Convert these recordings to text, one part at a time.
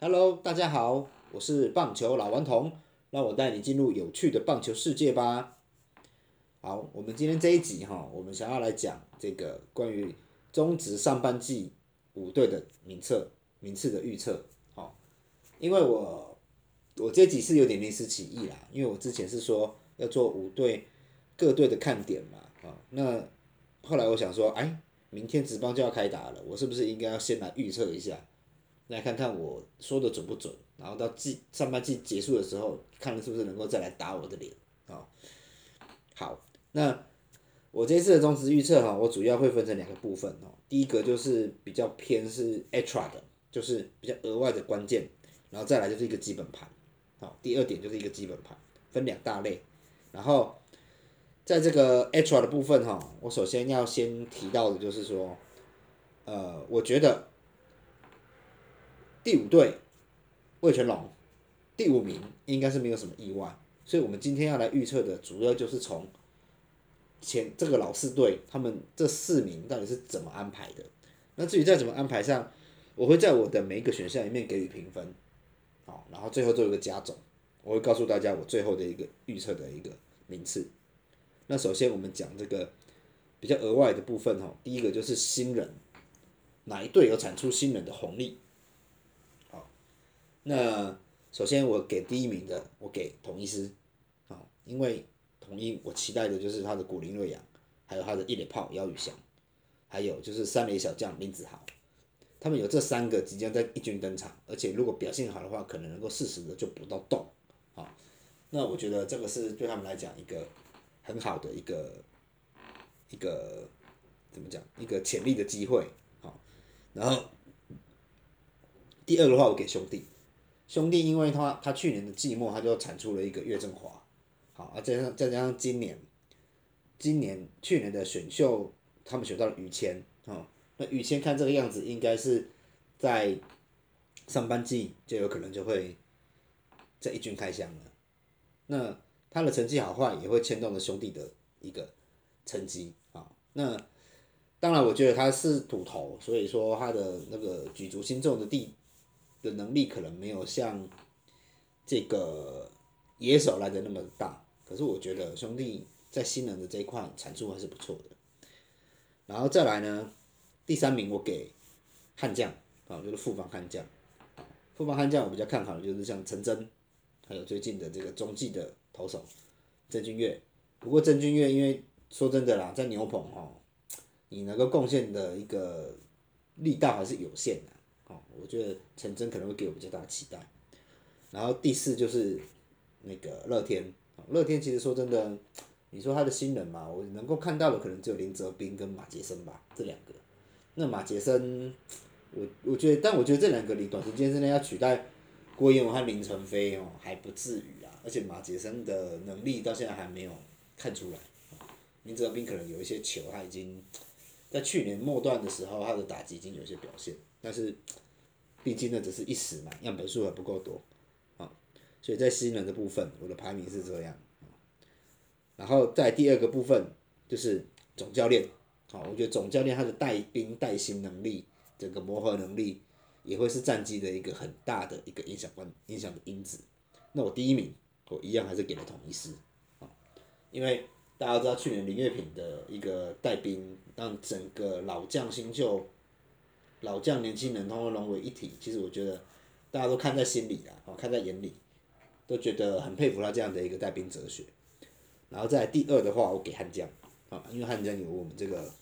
Hello，大家好，我是棒球老顽童，让我带你进入有趣的棒球世界吧。好，我们今天这一集哈，我们想要来讲这个关于中职上半季五队的名册名次的预测。好，因为我我这集是有点临时起意啦，因为我之前是说要做五队各队的看点嘛，啊，那后来我想说，哎，明天职棒就要开打了，我是不是应该要先来预测一下？来看看我说的准不准，然后到季上半季结束的时候，看是不是能够再来打我的脸啊。好，那我这次的中值预测哈，我主要会分成两个部分哦。第一个就是比较偏是 extra 的，就是比较额外的关键，然后再来就是一个基本盘。好，第二点就是一个基本盘，分两大类。然后在这个 extra 的部分哈，我首先要先提到的就是说，呃，我觉得。第五队，魏全龙，第五名应该是没有什么意外，所以我们今天要来预测的主要就是从前这个老四队他们这四名到底是怎么安排的。那至于在怎么安排上，我会在我的每一个选项里面给予评分，好，然后最后做一个加总，我会告诉大家我最后的一个预测的一个名次。那首先我们讲这个比较额外的部分哈，第一个就是新人，哪一队有产出新人的红利？那首先我给第一名的，我给统一师，啊，因为统一我期待的就是他的古林瑞阳，还有他的一垒炮姚宇翔，还有就是三垒小将林子豪，他们有这三个即将在一军登场，而且如果表现好的话，可能能够适时的就补到洞，啊，那我觉得这个是对他们来讲一个很好的一个一个怎么讲一个潜力的机会，好，然后第二的话我给兄弟。兄弟，因为他他去年的季末他就产出了一个岳振华，好，啊再加上再加上今年，今年去年的选秀他们选到了于谦，哦，那于谦看这个样子应该是在上半季就有可能就会在一军开箱了，那他的成绩好坏也会牵动了兄弟的一个成绩。啊，那当然我觉得他是土头，所以说他的那个举足轻重的地。的能力可能没有像这个野手来的那么大，可是我觉得兄弟在新人的这一块产出还是不错的。然后再来呢，第三名我给悍将啊，就是富邦悍将。富邦悍将我比较看好的就是像陈真，还有最近的这个中继的投手郑钧岳。不过郑钧岳因为说真的啦，在牛棚哦，你能够贡献的一个力道还是有限的。哦，我觉得陈真可能会给我比较大的期待。然后第四就是那个乐天，乐天其实说真的，你说他的新人嘛，我能够看到的可能只有林哲斌跟马杰森吧，这两个。那马杰森，我我觉得，但我觉得这两个你短时间之内要取代郭彦文和林晨飞哦，还不至于啊。而且马杰森的能力到现在还没有看出来。林哲斌可能有一些球，他已经在去年末段的时候，他的打击已经有些表现。但是，毕竟那只是一时嘛，样本数还不够多，啊，所以在新人的部分，我的排名是这样，然后在第二个部分就是总教练，好，我觉得总教练他的带兵带薪能力，整个磨合能力，也会是战绩的一个很大的一个影响关影响的因子。那我第一名，我一样还是给了统一师，啊，因为大家知道去年林月平的一个带兵，让整个老将新秀。老将、年轻人，通通融为一体。其实我觉得，大家都看在心里啦，哦，看在眼里，都觉得很佩服他这样的一个带兵哲学。然后在第二的话，我给汉江，啊，因为汉江有我们这个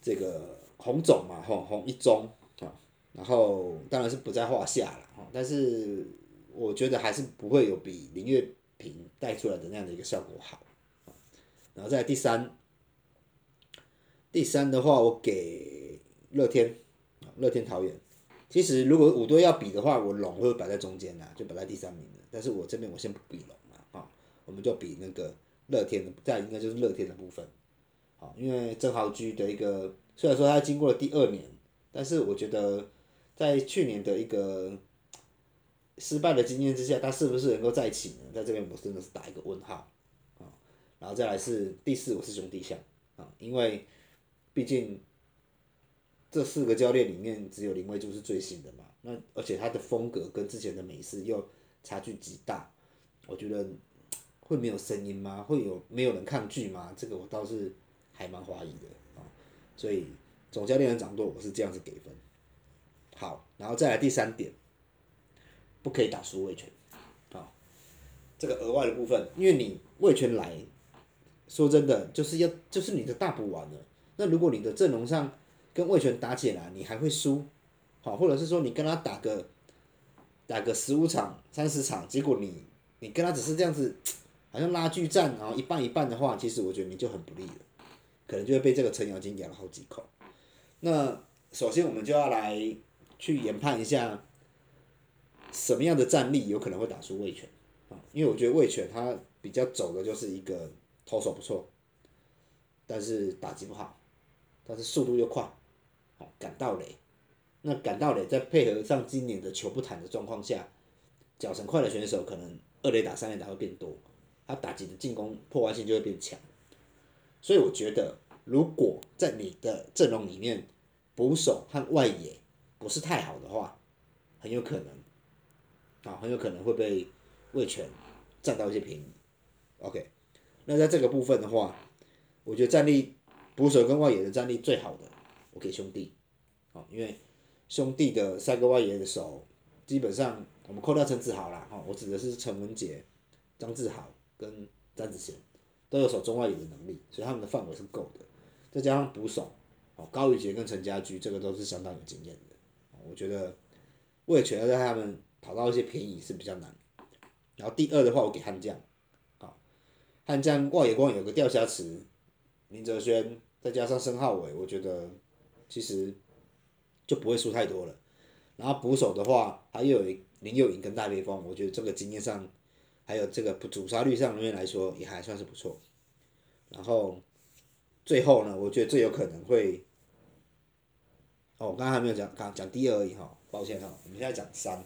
这个红总嘛，吼红一中，啊，然后当然是不在话下了，但是我觉得还是不会有比林月平带出来的那样的一个效果好。然后在第三，第三的话，我给。乐天，乐天桃园，其实如果五队要比的话，我龙会摆在中间啦，就摆在第三名的。但是我这边我先不比龙了啊，我们就比那个乐天的，再应该就是乐天的部分，好，因为郑豪居的一个，虽然说他经过了第二年，但是我觉得在去年的一个失败的经验之下，他是不是能够再起呢？在这边我真的是打一个问号啊。然后再来是第四，我是兄弟象啊，因为毕竟。这四个教练里面只有林威柱是最新的嘛，那而且他的风格跟之前的美式又差距极大，我觉得会没有声音吗？会有没有人抗拒吗？这个我倒是还蛮怀疑的啊，所以总教练的掌舵我是这样子给分。好，然后再来第三点，不可以打输卫权，啊，这个额外的部分，因为你卫权来说真的就是要就是你的大补完了，那如果你的阵容上跟魏权打起来，你还会输，好，或者是说你跟他打个打个十五场、三十场，结果你你跟他只是这样子，好像拉锯战，然后一半一半的话，其实我觉得你就很不利了，可能就会被这个程咬金咬了好几口。那首先我们就要来去研判一下，什么样的战力有可能会打输魏权啊？因为我觉得魏权他比较走的就是一个投手不错，但是打击不好，但是速度又快。赶到垒，那赶到垒，再配合上今年的球不弹的状况下，脚程快的选手可能二垒打、三垒打会变多，他打击的进攻破坏性就会变强。所以我觉得，如果在你的阵容里面，捕手和外野不是太好的话，很有可能，啊，很有可能会被卫权占到一些便宜。OK，那在这个部分的话，我觉得战力捕手跟外野的战力最好的。我给兄弟，因为兄弟的三个外野的手，基本上我们扣掉陈志豪啦，哦，我指的是陈文杰、张志豪跟詹子贤，都有守中外野的能力，所以他们的范围是够的。再加上捕手，哦，高宇杰跟陈家驹，这个都是相当有经验的。我觉得为了全要在他们讨到一些便宜是比较难。然后第二的话，我给悍将，啊，悍将外野光有个钓虾池，林哲轩，再加上申浩伟，我觉得。其实就不会输太多了，然后捕手的话，他又有林佑颖跟戴维峰，我觉得这个经验上，还有这个主杀率上面来说也还算是不错。然后最后呢，我觉得最有可能会，哦，我刚刚还没有讲，刚讲第二而已哈，抱歉哈，我们现在讲三，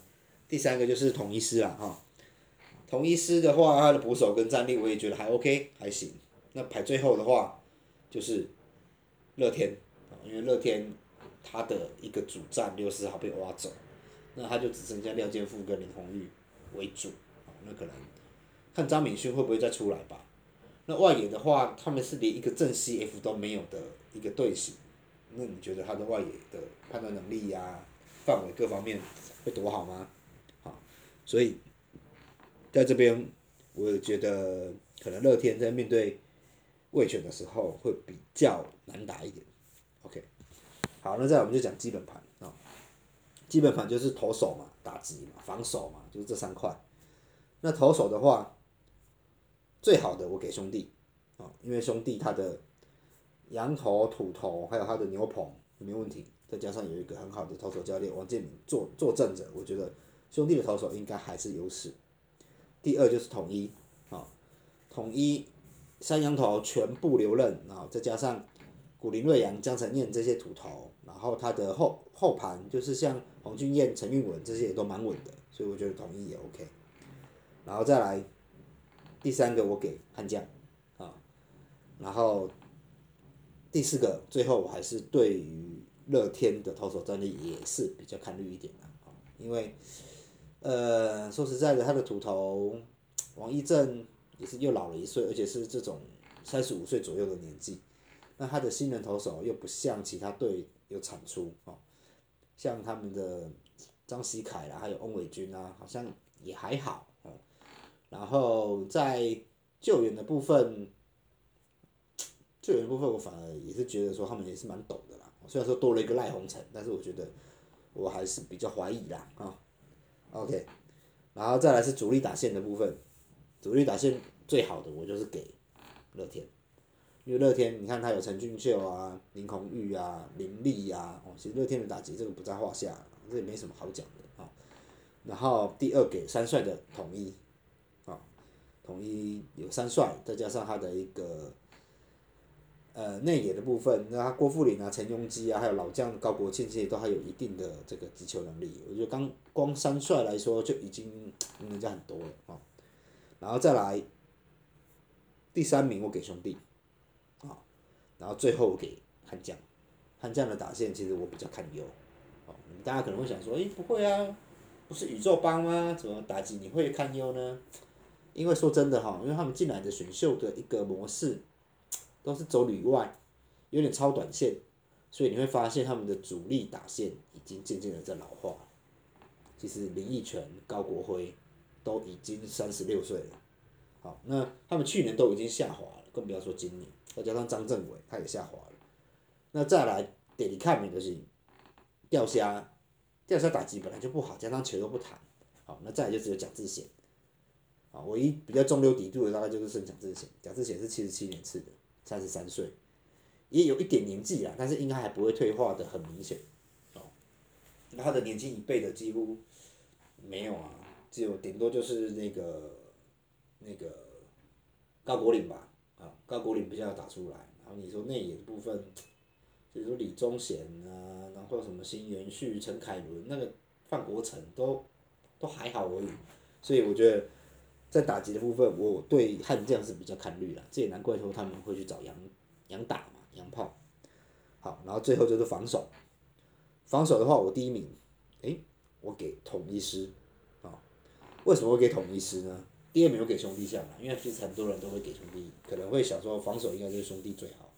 第三个就是统一师了哈。统一师的话，他的捕手跟战力我也觉得还 OK，还行。那排最后的话，就是乐天。因为乐天他的一个主战六十号被挖走，那他就只剩下廖健富跟林红玉为主，那可能看张敏勋会不会再出来吧。那外野的话，他们是连一个正 CF 都没有的一个队形，那你觉得他的外野的判断能力呀、范围各方面会多好吗？好，所以在这边，我觉得可能乐天在面对卫权的时候会比较难打一点。OK，好，那再我们就讲基本盘啊。基本盘就是投手嘛，打击嘛，防守嘛，就是这三块。那投手的话，最好的我给兄弟啊，因为兄弟他的羊头、土头还有他的牛棚没问题，再加上有一个很好的投手教练王建民坐坐镇着，我觉得兄弟的投手应该还是优势。第二就是统一啊，统一三羊头全部留任啊，再加上。古林瑞阳、江承燕这些土头，然后他的后后盘就是像黄俊彦、陈运文这些也都蛮稳的，所以我觉得统一也 OK。然后再来第三个我给悍将啊，然后第四个最后我还是对于乐天的投手战力也是比较看绿一点的啊，因为呃说实在的，他的土头王一正也是又老了一岁，而且是这种三十五岁左右的年纪。他的新人投手又不像其他队有产出哦，像他们的张喜凯啦，还有翁伟军啊，好像也还好哦。然后在救援的部分，救援部分我反而也是觉得说他们也是蛮懂的啦。虽然说多了一个赖鸿成，但是我觉得我还是比较怀疑啦啊。OK，然后再来是主力打线的部分，主力打线最好的我就是给乐天。因为乐天，你看他有陈俊秀啊、林红玉啊、林立啊，哦，其实乐天的打击这个不在话下，这也没什么好讲的啊。然后第二给三帅的统一，啊，统一有三帅，再加上他的一个呃内野的部分，那他郭富林啊、陈庸基啊，还有老将高国庆这些都还有一定的这个击球能力，我觉得刚光三帅来说就已经赢人家很多了啊。然后再来第三名，我给兄弟。然后最后给悍将，悍将的打线其实我比较看优。哦，大家可能会想说，诶，不会啊，不是宇宙帮吗？怎么打击你会看优呢？因为说真的哈，因为他们进来的选秀的一个模式，都是走里外，有点超短线，所以你会发现他们的主力打线已经渐渐的在老化。其实林奕泉、高国辉都已经三十六岁了。好，那他们去年都已经下滑了，更不要说今年。再加上张政伟，他也下滑了。那再来得你看，就是钓虾，钓虾打击本来就不好，加上球又不弹。好，那再来就只有蒋志贤。啊，唯一比较中流砥柱的大概就是孙蒋志贤。蒋志贤是七十七年次的，三十三岁，也有一点年纪啦，但是应该还不会退化的很明显。哦，那他的年轻一辈的几乎没有啊，只有顶多就是那个。那个高国林吧，高国岭比较打出来。然后你说内野的部分，比如说李宗贤啊，然后什么新元旭、陈凯伦，那个范国成都都还好而已。所以我觉得在打击的部分，我对悍将是比较看绿了。这也难怪说他们会去找杨杨打嘛，杨炮。好，然后最后就是防守。防守的话，我第一名，诶，我给统一师，啊，为什么会给统一师呢？第二名有给兄弟下嘛，因为其实很多人都会给兄弟，可能会想说防守应该就是兄弟最好，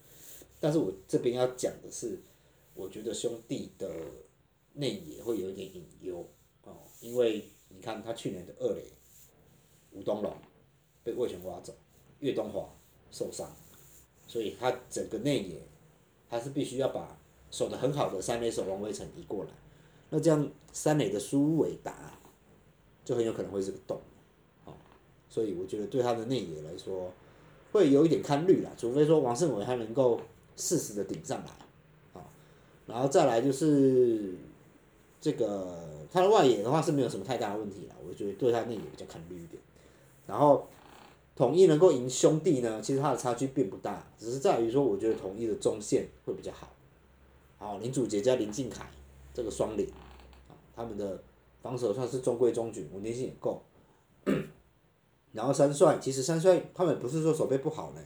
但是我这边要讲的是，我觉得兄弟的内野会有一点隐忧哦，因为你看他去年的二垒吴东龙被魏权挖走，岳东华受伤，所以他整个内野他是必须要把守得很好的三垒手王威成移过来，那这样三垒的苏伟达就很有可能会是个洞。所以我觉得对他的内野来说，会有一点看绿啦，除非说王胜伟他能够适时的顶上来，啊，然后再来就是这个他的外野的话是没有什么太大的问题啦，我觉得对他内野比较看绿一点。然后统一能够赢兄弟呢，其实他的差距并不大，只是在于说我觉得统一的中线会比较好，好林祖杰加林敬凯这个双脸，啊，他们的防守算是中规中矩，稳定性也够。然后三帅，其实三帅他们不是说手背不好呢，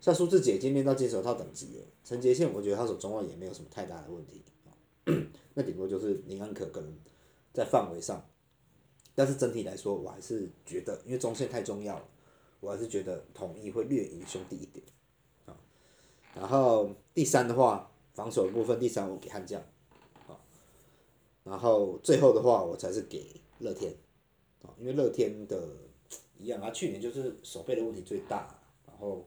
像苏志杰已经练到金手套等级了，陈杰宪我觉得他手中二也没有什么太大的问题，那顶多就是林安可可能在范围上，但是整体来说我还是觉得，因为中线太重要了，我还是觉得统一会略赢兄弟一点，啊，然后第三的话，防守部分第三我给悍将，啊，然后最后的话我才是给乐天，啊，因为乐天的。一样啊，去年就是手背的问题最大，然后，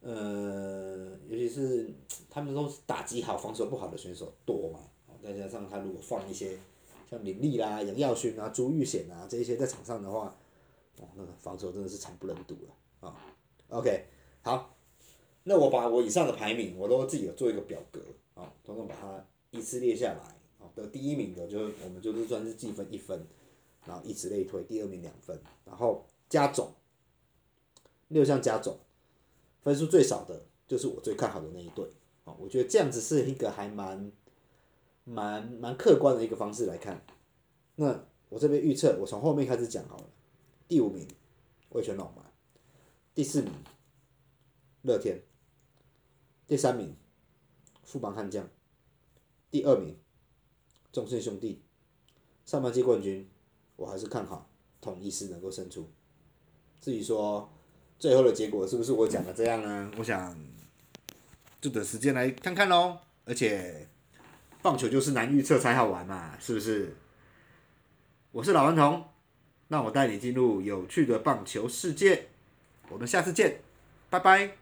呃，尤其是他们都是打击好、防守不好的选手多嘛，再加上他如果放一些像林立啦、杨耀勋啊、朱玉显啊这些在场上的话，哦，那个防守真的是惨不忍睹了啊。OK，好，那我把我以上的排名我都自己有做一个表格啊，统统把它依次列下来，啊，得第一名的就是我们就是算是计分一分，然后以此类推，第二名两分，然后。加总，六项加总，分数最少的就是我最看好的那一队，啊，我觉得这样子是一个还蛮，蛮蛮客观的一个方式来看。那我这边预测，我从后面开始讲好了。第五名，魏全老马；第四名，乐天；第三名，富邦悍将；第二名，中信兄弟。上半季冠军，我还是看好统一师能够胜出。至于说最后的结果是不是我讲的这样呢？我想就等时间来看看喽。而且棒球就是难预测才好玩嘛，是不是？我是老顽童，让我带你进入有趣的棒球世界。我们下次见，拜拜。